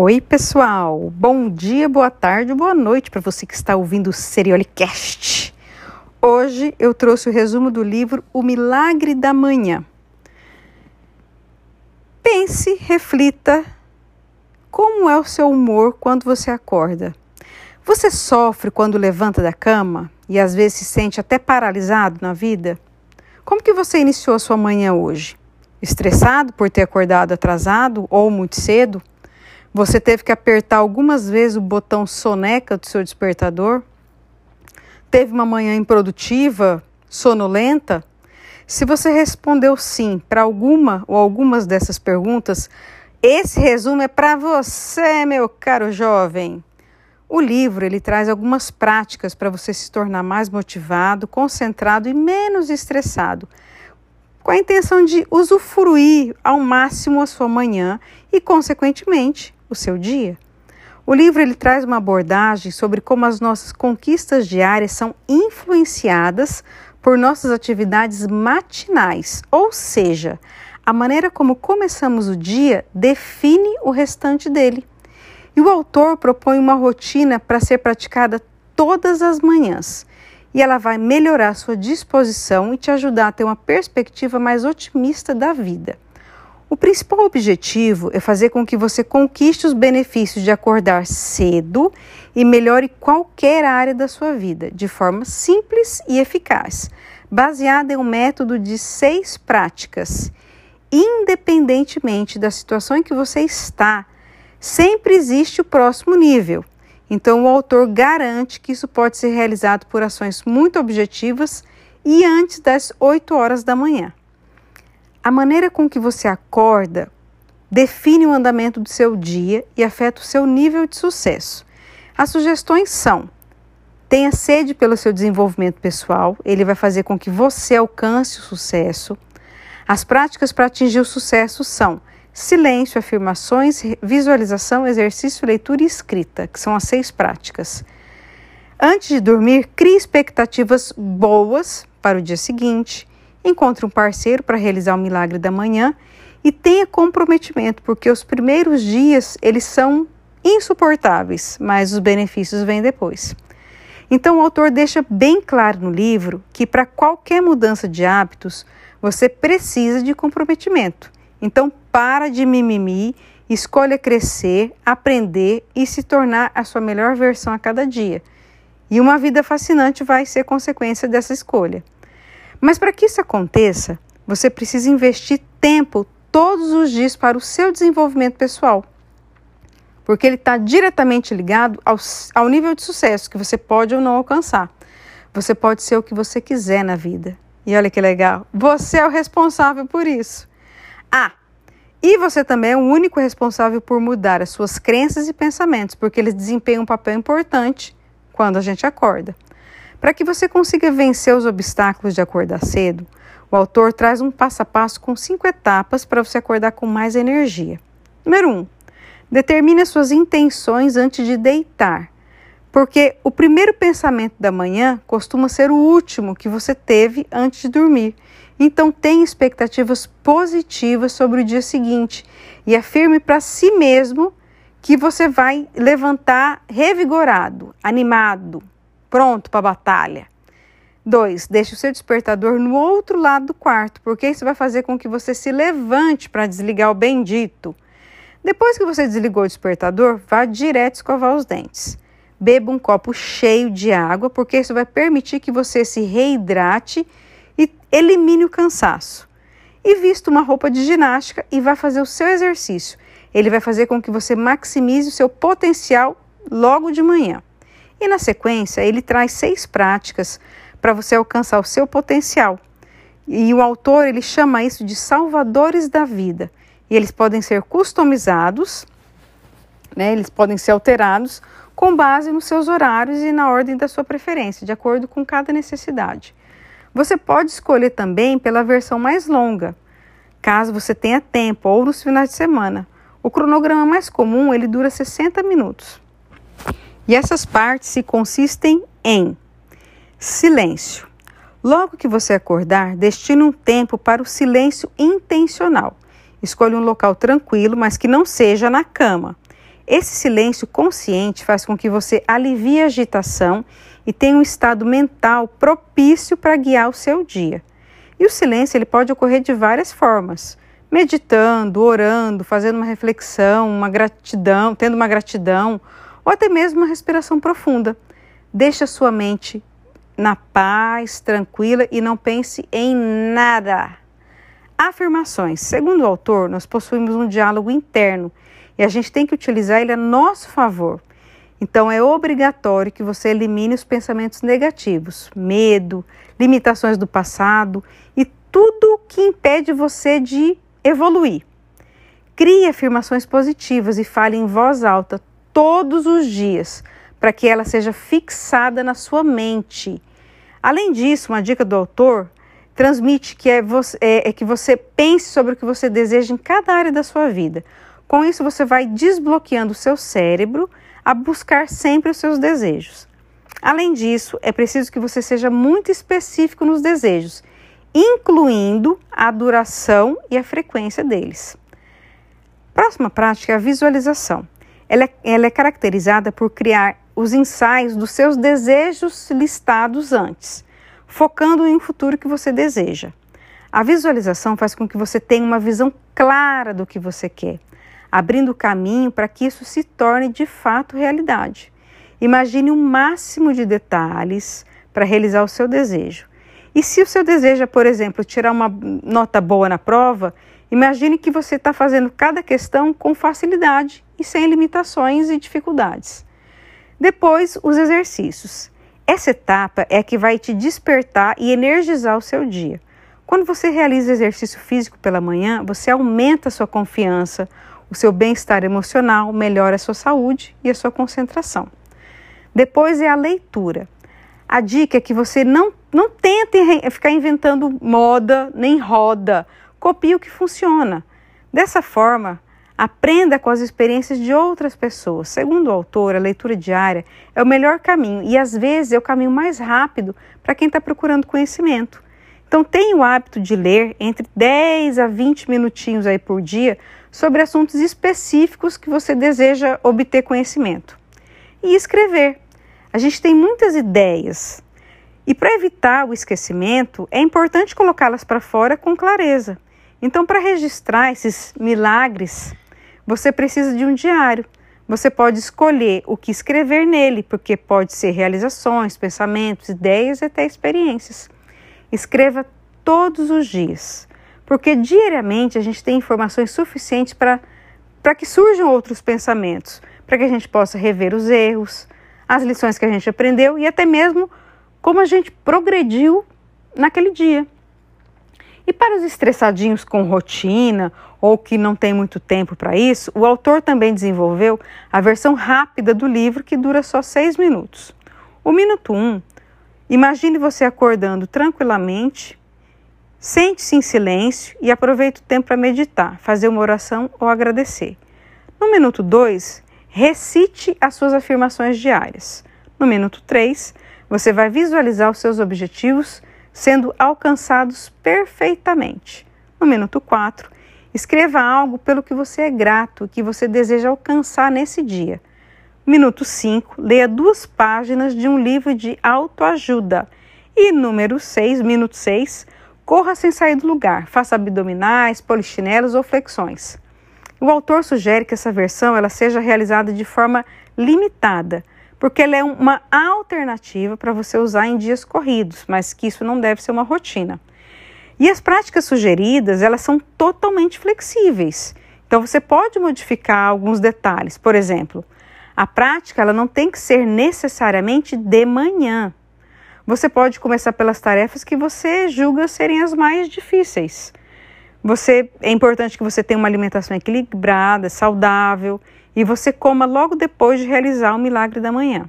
Oi, pessoal. Bom dia, boa tarde, boa noite para você que está ouvindo o Seriolicast. Hoje eu trouxe o resumo do livro O Milagre da Manhã. Pense, reflita como é o seu humor quando você acorda. Você sofre quando levanta da cama e às vezes se sente até paralisado na vida? Como que você iniciou a sua manhã hoje? Estressado por ter acordado atrasado ou muito cedo? Você teve que apertar algumas vezes o botão soneca do seu despertador? Teve uma manhã improdutiva, sonolenta? Se você respondeu sim para alguma ou algumas dessas perguntas, esse resumo é para você, meu caro jovem. O livro ele traz algumas práticas para você se tornar mais motivado, concentrado e menos estressado com a intenção de usufruir ao máximo a sua manhã e, consequentemente, o seu dia. O livro ele traz uma abordagem sobre como as nossas conquistas diárias são influenciadas por nossas atividades matinais, ou seja, a maneira como começamos o dia define o restante dele. E o autor propõe uma rotina para ser praticada todas as manhãs e ela vai melhorar sua disposição e te ajudar a ter uma perspectiva mais otimista da vida. O principal objetivo é fazer com que você conquiste os benefícios de acordar cedo e melhore qualquer área da sua vida de forma simples e eficaz, baseada em um método de seis práticas. Independentemente da situação em que você está, sempre existe o próximo nível. Então, o autor garante que isso pode ser realizado por ações muito objetivas e antes das 8 horas da manhã. A maneira com que você acorda define o andamento do seu dia e afeta o seu nível de sucesso. As sugestões são: tenha sede pelo seu desenvolvimento pessoal, ele vai fazer com que você alcance o sucesso. As práticas para atingir o sucesso são silêncio, afirmações, visualização, exercício, leitura e escrita, que são as seis práticas. Antes de dormir, crie expectativas boas para o dia seguinte, encontre um parceiro para realizar o milagre da manhã e tenha comprometimento, porque os primeiros dias eles são insuportáveis, mas os benefícios vêm depois. Então o autor deixa bem claro no livro que para qualquer mudança de hábitos, você precisa de comprometimento. Então para de mimimi, escolha crescer, aprender e se tornar a sua melhor versão a cada dia. E uma vida fascinante vai ser consequência dessa escolha. Mas para que isso aconteça, você precisa investir tempo todos os dias para o seu desenvolvimento pessoal. Porque ele está diretamente ligado ao, ao nível de sucesso que você pode ou não alcançar. Você pode ser o que você quiser na vida. E olha que legal, você é o responsável por isso. Ah, e você também é o único responsável por mudar as suas crenças e pensamentos, porque eles desempenham um papel importante quando a gente acorda. Para que você consiga vencer os obstáculos de acordar cedo, o autor traz um passo a passo com cinco etapas para você acordar com mais energia. Número 1. Um, determine as suas intenções antes de deitar, porque o primeiro pensamento da manhã costuma ser o último que você teve antes de dormir. Então, tenha expectativas positivas sobre o dia seguinte e afirme para si mesmo que você vai levantar revigorado, animado, pronto para a batalha. 2. Deixe o seu despertador no outro lado do quarto, porque isso vai fazer com que você se levante para desligar o bendito. Depois que você desligou o despertador, vá direto escovar os dentes. Beba um copo cheio de água, porque isso vai permitir que você se reidrate e elimine o cansaço. E vista uma roupa de ginástica e vá fazer o seu exercício. Ele vai fazer com que você maximize o seu potencial logo de manhã. E na sequência, ele traz seis práticas para você alcançar o seu potencial. E o autor ele chama isso de salvadores da vida. E eles podem ser customizados, né? Eles podem ser alterados com base nos seus horários e na ordem da sua preferência, de acordo com cada necessidade. Você pode escolher também pela versão mais longa, caso você tenha tempo ou nos finais de semana. O cronograma mais comum ele dura 60 minutos. E essas partes se consistem em silêncio. Logo que você acordar, destine um tempo para o silêncio intencional. Escolha um local tranquilo, mas que não seja na cama. Esse silêncio consciente faz com que você alivie a agitação e tenha um estado mental propício para guiar o seu dia. E o silêncio ele pode ocorrer de várias formas: meditando, orando, fazendo uma reflexão, uma gratidão, tendo uma gratidão, ou até mesmo uma respiração profunda. Deixa sua mente na paz, tranquila e não pense em nada. Afirmações. Segundo o autor, nós possuímos um diálogo interno e a gente tem que utilizar ele a nosso favor. Então é obrigatório que você elimine os pensamentos negativos, medo, limitações do passado e tudo que impede você de evoluir. Crie afirmações positivas e fale em voz alta todos os dias, para que ela seja fixada na sua mente. Além disso, uma dica do autor transmite que é, você, é, é que você pense sobre o que você deseja em cada área da sua vida. Com isso, você vai desbloqueando o seu cérebro a buscar sempre os seus desejos. Além disso, é preciso que você seja muito específico nos desejos, incluindo a duração e a frequência deles. Próxima prática é a visualização. Ela é, ela é caracterizada por criar os ensaios dos seus desejos listados antes, focando em um futuro que você deseja. A visualização faz com que você tenha uma visão clara do que você quer abrindo caminho para que isso se torne de fato realidade. Imagine o um máximo de detalhes para realizar o seu desejo. E se o seu desejo é, por exemplo, tirar uma nota boa na prova, imagine que você está fazendo cada questão com facilidade e sem limitações e dificuldades. Depois, os exercícios. Essa etapa é a que vai te despertar e energizar o seu dia. Quando você realiza exercício físico pela manhã, você aumenta a sua confiança, o seu bem-estar emocional, melhora a sua saúde e a sua concentração. Depois é a leitura. A dica é que você não, não tente ficar inventando moda nem roda. Copie o que funciona. Dessa forma, aprenda com as experiências de outras pessoas. Segundo o autor, a leitura diária é o melhor caminho e às vezes é o caminho mais rápido para quem está procurando conhecimento. Então, tenha o hábito de ler entre 10 a 20 minutinhos aí por dia sobre assuntos específicos que você deseja obter conhecimento. E escrever. A gente tem muitas ideias. E para evitar o esquecimento, é importante colocá-las para fora com clareza. Então, para registrar esses milagres, você precisa de um diário. Você pode escolher o que escrever nele, porque pode ser realizações, pensamentos, ideias e até experiências. Escreva todos os dias porque diariamente a gente tem informações suficientes para que surjam outros pensamentos, para que a gente possa rever os erros, as lições que a gente aprendeu e até mesmo como a gente progrediu naquele dia. E para os estressadinhos com rotina ou que não tem muito tempo para isso, o autor também desenvolveu a versão rápida do livro que dura só seis minutos. O minuto 1, um, imagine você acordando tranquilamente, Sente-se em silêncio e aproveite o tempo para meditar, fazer uma oração ou agradecer. No minuto 2, recite as suas afirmações diárias. No minuto 3, você vai visualizar os seus objetivos sendo alcançados perfeitamente. No minuto 4, escreva algo pelo que você é grato, que você deseja alcançar nesse dia. Minuto 5, leia duas páginas de um livro de autoajuda. E número 6, minuto 6, Corra sem sair do lugar, faça abdominais, polichinelos ou flexões. O autor sugere que essa versão ela seja realizada de forma limitada, porque ela é uma alternativa para você usar em dias corridos, mas que isso não deve ser uma rotina. E as práticas sugeridas, elas são totalmente flexíveis. Então você pode modificar alguns detalhes. Por exemplo, a prática ela não tem que ser necessariamente de manhã. Você pode começar pelas tarefas que você julga serem as mais difíceis. Você é importante que você tenha uma alimentação equilibrada, saudável e você coma logo depois de realizar o milagre da manhã.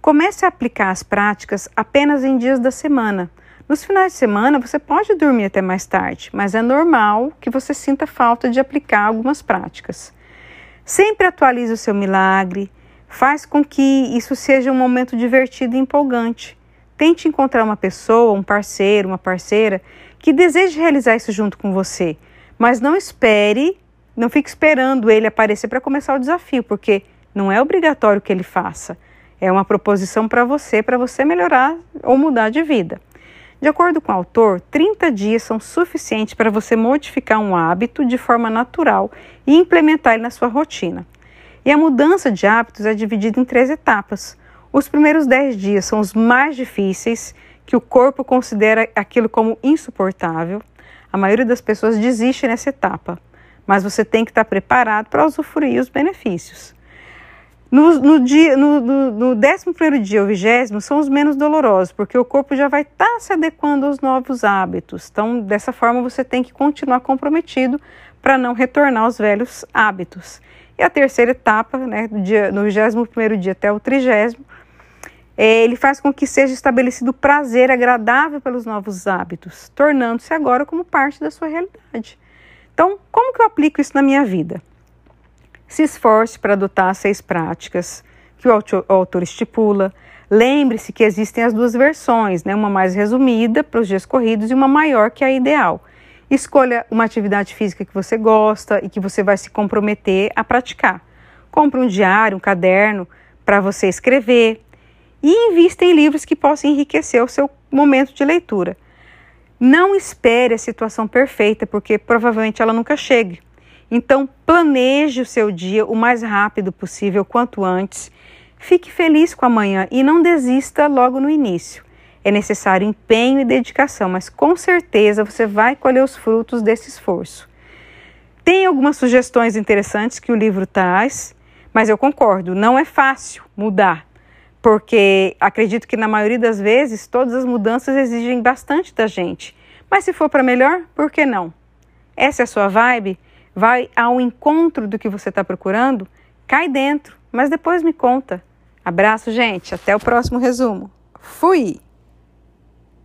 Comece a aplicar as práticas apenas em dias da semana. Nos finais de semana você pode dormir até mais tarde, mas é normal que você sinta falta de aplicar algumas práticas. Sempre atualize o seu milagre, faz com que isso seja um momento divertido e empolgante. Tente encontrar uma pessoa, um parceiro, uma parceira que deseje realizar isso junto com você, mas não espere não fique esperando ele aparecer para começar o desafio, porque não é obrigatório que ele faça. É uma proposição para você, para você melhorar ou mudar de vida. De acordo com o autor, 30 dias são suficientes para você modificar um hábito de forma natural e implementar ele na sua rotina. E a mudança de hábitos é dividida em três etapas. Os primeiros 10 dias são os mais difíceis, que o corpo considera aquilo como insuportável. A maioria das pessoas desiste nessa etapa, mas você tem que estar preparado para usufruir os benefícios. No, no, dia, no, no, no 11 dia ou vigésimo são os menos dolorosos, porque o corpo já vai estar tá se adequando aos novos hábitos. Então, dessa forma, você tem que continuar comprometido para não retornar aos velhos hábitos. E a terceira etapa, né, do dia, no 21 dia até o trigésimo, ele faz com que seja estabelecido prazer agradável pelos novos hábitos, tornando-se agora como parte da sua realidade. Então, como que eu aplico isso na minha vida? Se esforce para adotar as seis práticas que o autor estipula. Lembre-se que existem as duas versões, né? uma mais resumida para os dias corridos e uma maior que é a ideal. Escolha uma atividade física que você gosta e que você vai se comprometer a praticar. Compre um diário, um caderno para você escrever e invista em livros que possam enriquecer o seu momento de leitura. Não espere a situação perfeita, porque provavelmente ela nunca chegue. Então, planeje o seu dia o mais rápido possível, quanto antes. Fique feliz com amanhã e não desista logo no início. É necessário empenho e dedicação, mas com certeza você vai colher os frutos desse esforço. Tem algumas sugestões interessantes que o livro traz, mas eu concordo, não é fácil mudar, porque acredito que na maioria das vezes todas as mudanças exigem bastante da gente. Mas se for para melhor, por que não? Essa é a sua vibe? vai ao encontro do que você está procurando, cai dentro, mas depois me conta. Abraço, gente. Até o próximo resumo. Fui!